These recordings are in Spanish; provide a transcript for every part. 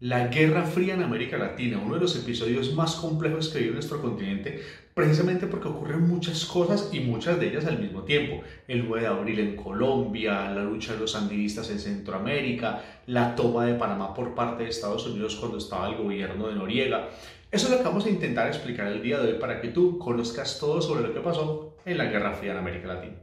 La Guerra Fría en América Latina, uno de los episodios más complejos que vive nuestro continente, precisamente porque ocurren muchas cosas y muchas de ellas al mismo tiempo. El 9 de abril en Colombia, la lucha de los sandinistas en Centroamérica, la toma de Panamá por parte de Estados Unidos cuando estaba el gobierno de Noriega. Eso es lo que vamos a intentar explicar el día de hoy para que tú conozcas todo sobre lo que pasó en la Guerra Fría en América Latina.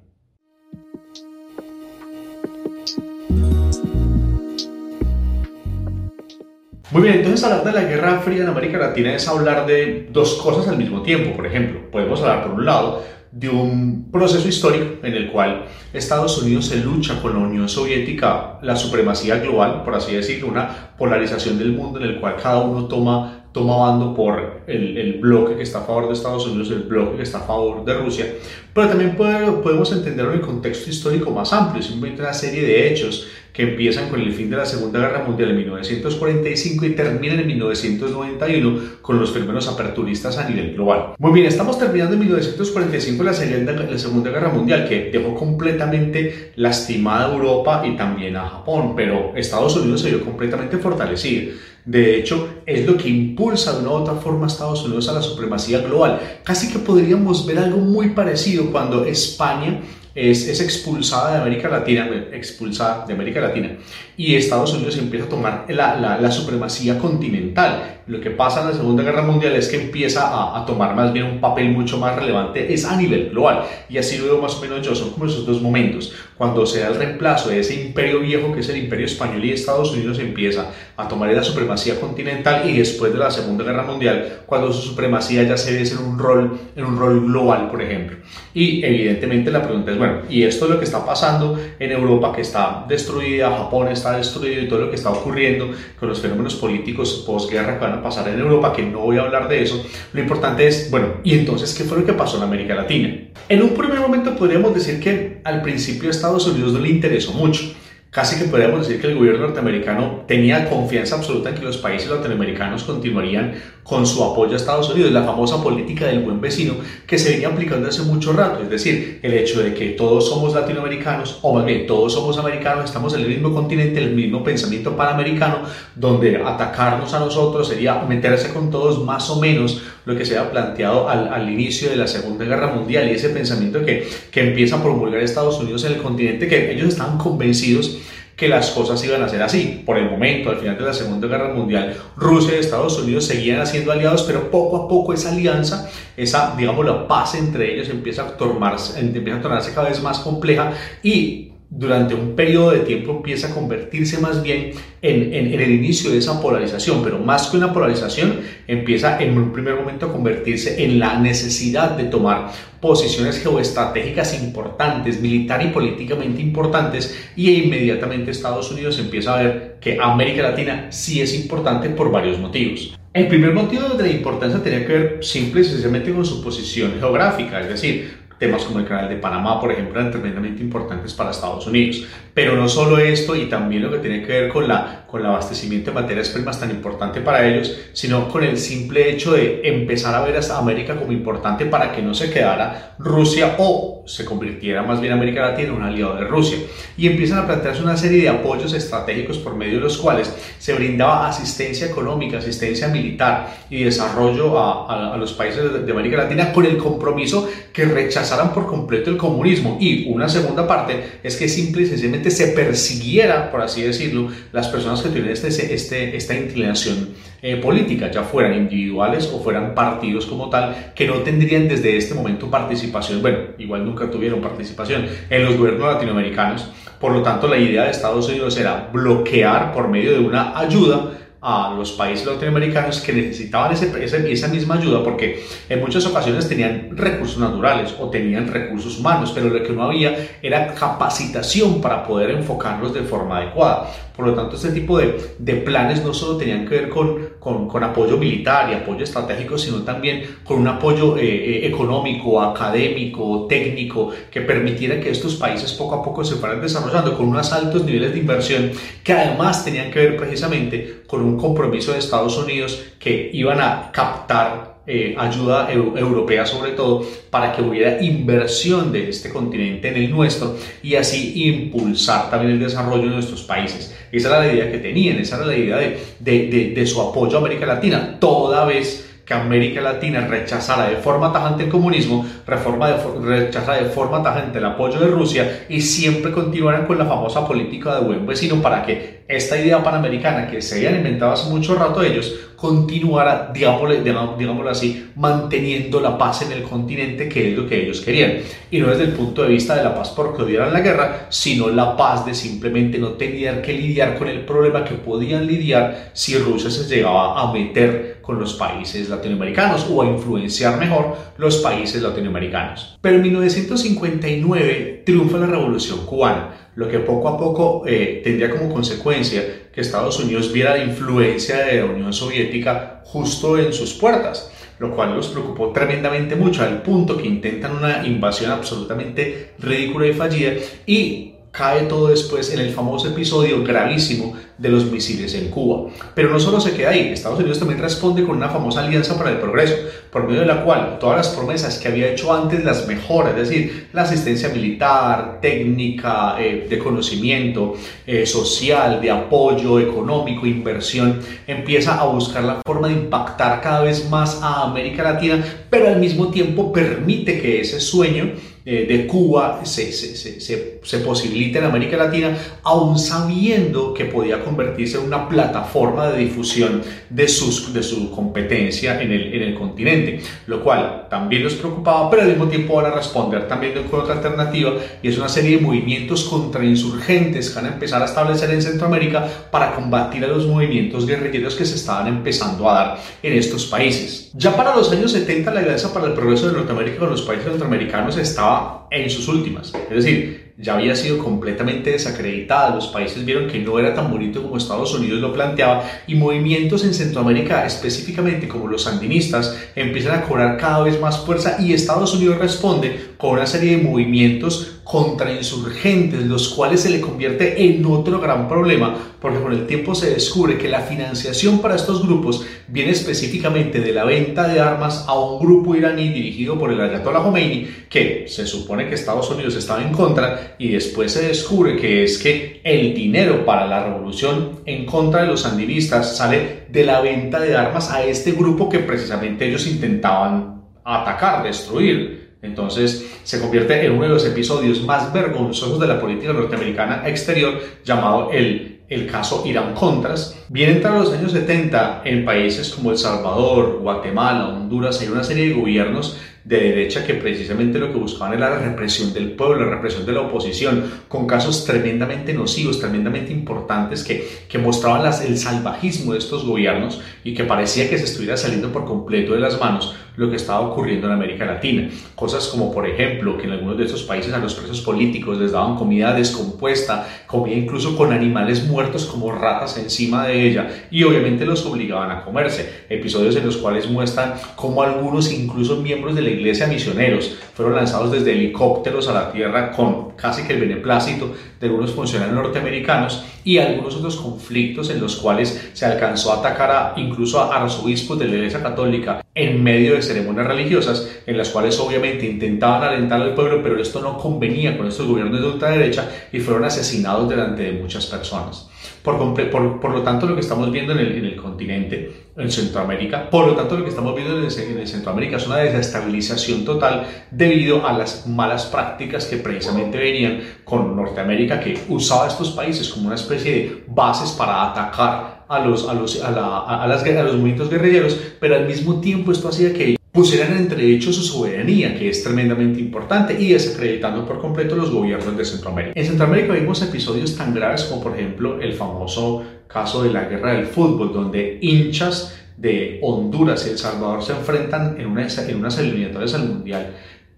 Muy bien, entonces hablar de la Guerra Fría en América Latina es hablar de dos cosas al mismo tiempo. Por ejemplo, podemos hablar por un lado de un proceso histórico en el cual Estados Unidos se lucha con la Unión Soviética, la supremacía global, por así decirlo, una polarización del mundo en el cual cada uno toma toma bando por el, el, bloque que está a favor de Estados Unidos, el bloque que está a favor de Rusia, pero también podemos entenderlo en el contexto histórico más amplio, simplemente una serie de hechos que empiezan con el fin de la Segunda Guerra Mundial en 1945 y terminan en 1991 con los fenómenos aperturistas a nivel global. Muy bien, estamos terminando en 1945 la, la Segunda Guerra Mundial que dejó completamente lastimada a Europa y también a Japón, pero Estados Unidos se vio completamente fortalecido. De hecho, es lo que impulsa de una u otra forma a Estados Unidos a la supremacía global. Casi que podríamos ver algo muy parecido cuando España es, es, expulsada de América Latina, expulsada de América Latina, y Estados Unidos empieza a tomar la, la, la, supremacía continental. Lo que pasa en la Segunda Guerra Mundial es que empieza a, a, tomar más bien un papel mucho más relevante, es a nivel global, y así lo veo más o menos yo, son como esos dos momentos, cuando se da el reemplazo de ese imperio viejo que es el imperio español y Estados Unidos empieza a tomar la supremacía continental y después de la Segunda Guerra Mundial, cuando su supremacía ya se ve en un rol, en un rol global, por ejemplo. Y evidentemente la pregunta es, bueno, y esto es lo que está pasando en Europa, que está destruida, Japón está destruido y todo lo que está ocurriendo con los fenómenos políticos posguerra pasar en Europa, que no voy a hablar de eso. Lo importante es, bueno, ¿y entonces qué fue lo que pasó en América Latina? En un primer momento podríamos decir que al principio Estados Unidos no le interesó mucho Casi que podríamos decir que el gobierno norteamericano tenía confianza absoluta en que los países latinoamericanos continuarían con su apoyo a Estados Unidos, la famosa política del buen vecino que se venía aplicando hace mucho rato, es decir, el hecho de que todos somos latinoamericanos, o más bien todos somos americanos, estamos en el mismo continente, el mismo pensamiento panamericano, donde atacarnos a nosotros sería meterse con todos más o menos lo que se había planteado al, al inicio de la Segunda Guerra Mundial y ese pensamiento que, que empieza a promulgar Estados Unidos en el continente, que ellos estaban convencidos que las cosas iban a ser así. Por el momento, al final de la Segunda Guerra Mundial, Rusia y Estados Unidos seguían siendo aliados, pero poco a poco esa alianza, esa, digamos, la paz entre ellos empieza a, tornarse, empieza a tornarse cada vez más compleja y durante un periodo de tiempo empieza a convertirse más bien en, en, el inicio de esa polarización, pero más que una polarización, empieza en un primer momento a convertirse en la necesidad de tomar posiciones geoestratégicas importantes, militar y políticamente importantes, y inmediatamente Estados Unidos empieza a ver que América Latina sí es importante por varios motivos. El primer motivo de la importancia tenía que ver simple y sencillamente con su posición geográfica, es decir, Temas como el canal de Panamá, por ejemplo, eran tremendamente importantes para Estados Unidos. Pero no solo esto, y también lo que tiene que ver con, la, con el abastecimiento de materias primas tan importante para ellos, sino con el simple hecho de empezar a ver a América como importante para que no se quedara Rusia o se convirtiera más bien América Latina en un aliado de Rusia. Y empiezan a plantearse una serie de apoyos estratégicos por medio de los cuales se brindaba asistencia económica, asistencia militar y desarrollo a, a, los países de, de América Latina con el compromiso que rechaza por completo el comunismo. Y una segunda parte es que simple y sencillamente se persiguiera, por así decirlo, las personas que tienen este, este, esta inclinación eh, política, ya fueran individuales o fueran partidos como tal, que no tendrían desde este momento participación, bueno, igual nunca tuvieron participación en los gobiernos latinoamericanos. Por lo tanto, la idea de Estados Unidos era bloquear por medio de una ayuda a los países latinoamericanos que necesitaban ese, esa misma ayuda porque en muchas ocasiones tenían recursos naturales o tenían recursos humanos, pero lo que no había era capacitación para poder enfocarlos de forma adecuada. Por lo tanto, este tipo de, de planes no solo tenían que ver con, con, apoyo militar y apoyo estratégico, sino también con un apoyo eh, eh, económico, académico, técnico, que permitiera que estos países poco a poco se fueran desarrollando con unos altos niveles de inversión que además tenían que ver precisamente con un compromiso de Estados Unidos que iban a captar eh, ayuda europea sobre todo para que hubiera inversión de este continente en el nuestro y así impulsar también el desarrollo de nuestros países. Esa era la idea que tenían, esa era la idea de, de, de su apoyo a América Latina, toda vez que América Latina rechazara de forma tajante el comunismo, reforma de, rechazara de forma tajante el apoyo de Rusia y siempre continuaran con la famosa política de buen vecino para que esta idea panamericana que se habían inventado hace mucho rato ellos continuara, digámoslo, así, manteniendo la paz en el continente, que es lo que ellos querían. Y no desde el punto de vista de la paz porque odiaran la guerra, sino la paz de simplemente no tener que lidiar con el problema que podían lidiar si Rusia se llegaba a meter con los países latinoamericanos o a influenciar mejor los países latinoamericanos. Pero en 1959 triunfa la Revolución cubana lo que poco a poco eh, tendría como consecuencia que Estados Unidos viera la influencia de la Unión Soviética justo en sus puertas, lo cual los preocupó tremendamente mucho al punto que intentan una invasión absolutamente ridícula y fallida y cae todo después en el famoso episodio gravísimo de los misiles en Cuba. Pero no solo se queda ahí, Estados Unidos también responde con una famosa alianza para el progreso, por medio de la cual todas las promesas que había hecho antes las mejora, es decir, la asistencia militar, técnica, eh, de conocimiento, eh, social, de apoyo económico, inversión, empieza a buscar la forma de impactar cada vez más a América Latina, pero al mismo tiempo permite que ese sueño eh, de Cuba se, se, se, se, posibilita en América Latina, aún sabiendo que podía convertirse en una plataforma de difusión de, sus, de su competencia en el, en el continente, lo cual también los preocupaba, pero al mismo tiempo van a responder también con otra alternativa y es una serie de movimientos contrainsurgentes que van a empezar a establecer en Centroamérica para combatir a los movimientos guerrilleros que se estaban empezando a dar en estos países. Ya para los años 70 la Alianza para el Progreso de Norteamérica con los países centroamericanos estaba en sus últimas. Es decir, ya había sido completamente desacreditada. Los países vieron que no era tan bonito como Estados Unidos lo planteaba y movimientos en Centroamérica, específicamente como los sandinistas, empiezan a cobrar cada vez más fuerza y Estados Unidos responde con una serie de movimientos contrainsurgentes, los cuales se le convierte en otro gran problema, porque con el tiempo se descubre que la financiación para estos grupos viene específicamente de la venta de armas a un grupo iraní dirigido por el Ayatollah Khomeini, que se supone que Estados Unidos estaba en contra, y después se descubre que es que el dinero para la revolución en contra de los sandinistas sale de la venta de armas a este grupo que precisamente ellos intentaban atacar, destruir. Entonces se convierte en uno de los episodios más vergonzosos de la política norteamericana exterior llamado el, el caso Irán-Contras. Bien entrados los años 70, en países como El Salvador, Guatemala, Honduras, hay una serie de gobiernos de derecha que precisamente lo que buscaban era la represión del pueblo, la represión de la oposición, con casos tremendamente nocivos, tremendamente importantes que, que mostraban las, el salvajismo de estos gobiernos y que parecía que se estuviera saliendo por completo de las manos lo que estaba ocurriendo en América Latina. Cosas como, por ejemplo, que en algunos de estos países a los presos políticos les daban comida descompuesta, comida incluso con animales muertos como ratas encima de ella y obviamente los obligaban a comerse. Episodios en los cuales muestran cómo algunos, incluso miembros de la iglesia misioneros, fueron lanzados desde helicópteros a la tierra con casi que el beneplácito de algunos funcionarios norteamericanos y algunos otros conflictos en los cuales se alcanzó a atacar a, incluso a arzobispos de la iglesia católica en medio de ceremonias religiosas en las cuales obviamente intentaban alentar al pueblo, pero esto no convenía con estos gobiernos de ultraderecha y fueron asesinados delante de muchas personas. Por, lo tanto, lo que estamos viendo en el, en el, continente, en Centroamérica, por lo tanto, lo que estamos viendo en Centroamérica es una desestabilización total debido a las malas prácticas que precisamente venían con Norteamérica, que usaba estos países como una especie de bases para atacar a los, a los, a, las, a los movimientos guerrilleros, pero al mismo tiempo esto hacía que pusieran entre hecho su soberanía, que es tremendamente importante, y desacreditando por completo los gobiernos de Centroamérica. En Centroamérica vimos episodios tan graves como por ejemplo el famoso caso de la guerra del fútbol, donde hinchas de Honduras y El Salvador se enfrentan en, una, en unas eliminatorias al Mundial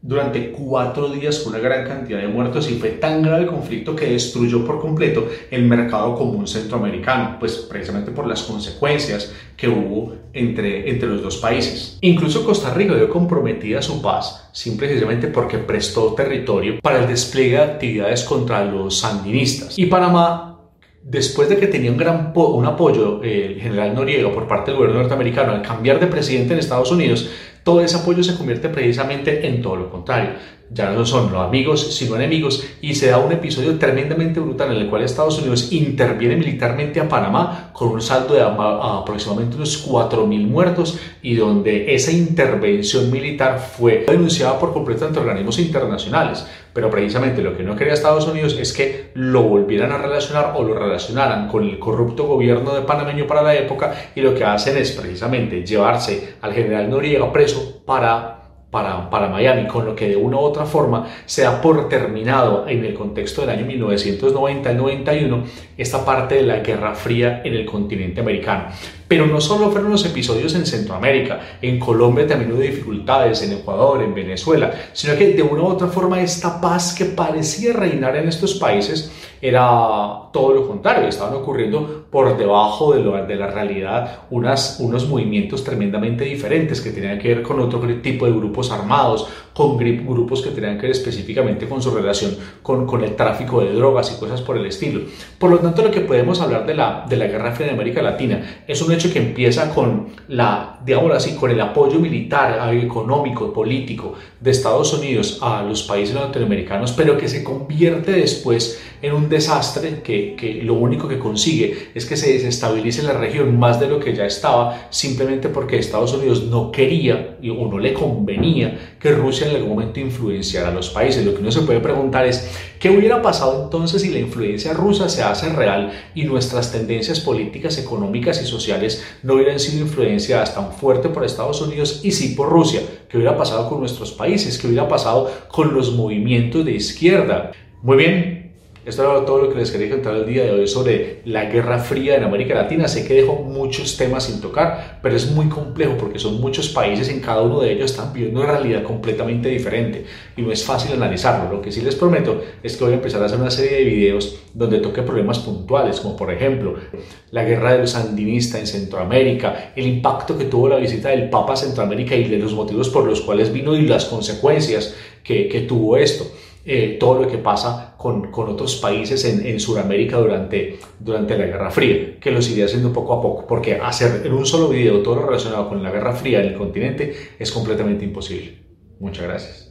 durante cuatro días con una gran cantidad de muertos y fue tan grave el conflicto que destruyó por completo el mercado común centroamericano, pues precisamente por las consecuencias que hubo entre, entre los dos países. Incluso Costa Rica vio comprometida su paz simplemente porque prestó territorio para el despliegue de actividades contra los sandinistas. Y Panamá después de que tenía un gran un apoyo eh, el general Noriega por parte del gobierno norteamericano al cambiar de presidente en Estados Unidos, todo ese apoyo se convierte precisamente en todo lo contrario. Ya no son los amigos, sino enemigos, y se da un episodio tremendamente brutal en el cual Estados Unidos interviene militarmente a Panamá con un saldo de aproximadamente unos 4.000 muertos y donde esa intervención militar fue denunciada por completo ante organismos internacionales. Pero precisamente lo que no quería Estados Unidos es que lo volvieran a relacionar o lo relacionaran con el corrupto gobierno de panameño para la época y lo que hacen es precisamente llevarse al general Noriega preso para para, Miami, con lo que de una u otra forma se da por terminado en el contexto del año 1990 al 91 esta parte de la Guerra Fría en el continente americano. Pero no solo fueron los episodios en Centroamérica, en Colombia también hubo dificultades, en Ecuador, en Venezuela, sino que de una u otra forma esta paz que parecía reinar en estos países era todo lo contrario, estaban ocurriendo por debajo de, lo, de la realidad unas, unos movimientos tremendamente diferentes que tenían que ver con otro tipo de grupos armados, con grupos que tenían que ver específicamente con su relación con, con el tráfico de drogas y cosas por el estilo. Por lo tanto, lo que podemos hablar de la, de la Guerra Fría de América Latina es un hecho que empieza con la, digamos así, con el apoyo militar, económico, político de Estados Unidos a los países latinoamericanos, pero que se convierte después en un desastre que, que lo único que consigue es que se desestabilice la región más de lo que ya estaba, simplemente porque Estados Unidos no quería o no le convenía que Rusia en algún momento influenciar a los países. Lo que uno se puede preguntar es, ¿qué hubiera pasado entonces si la influencia rusa se hace real y nuestras tendencias políticas, económicas y sociales no hubieran sido influenciadas tan fuerte por Estados Unidos y sí por Rusia? ¿Qué hubiera pasado con nuestros países? ¿Qué hubiera pasado con los movimientos de izquierda? Muy bien, esto era todo lo que les quería contar el día de hoy sobre la Guerra Fría en América Latina. Sé que dejo muchos temas sin tocar, pero es muy complejo porque son muchos países, en cada uno de ellos están viviendo una realidad completamente diferente y no es fácil analizarlo. Lo que sí les prometo es que voy a empezar a hacer una serie de videos donde toque problemas puntuales, como por ejemplo la guerra de los sandinistas en Centroamérica, el impacto que tuvo la visita del Papa a Centroamérica y de los motivos por los cuales vino y las consecuencias que, que tuvo esto. Eh, todo lo que pasa con, con otros países en, en Sudamérica durante, durante la Guerra Fría, que los iré haciendo poco a poco, porque hacer en un solo video todo lo relacionado con la Guerra Fría en el continente es completamente imposible. Muchas gracias.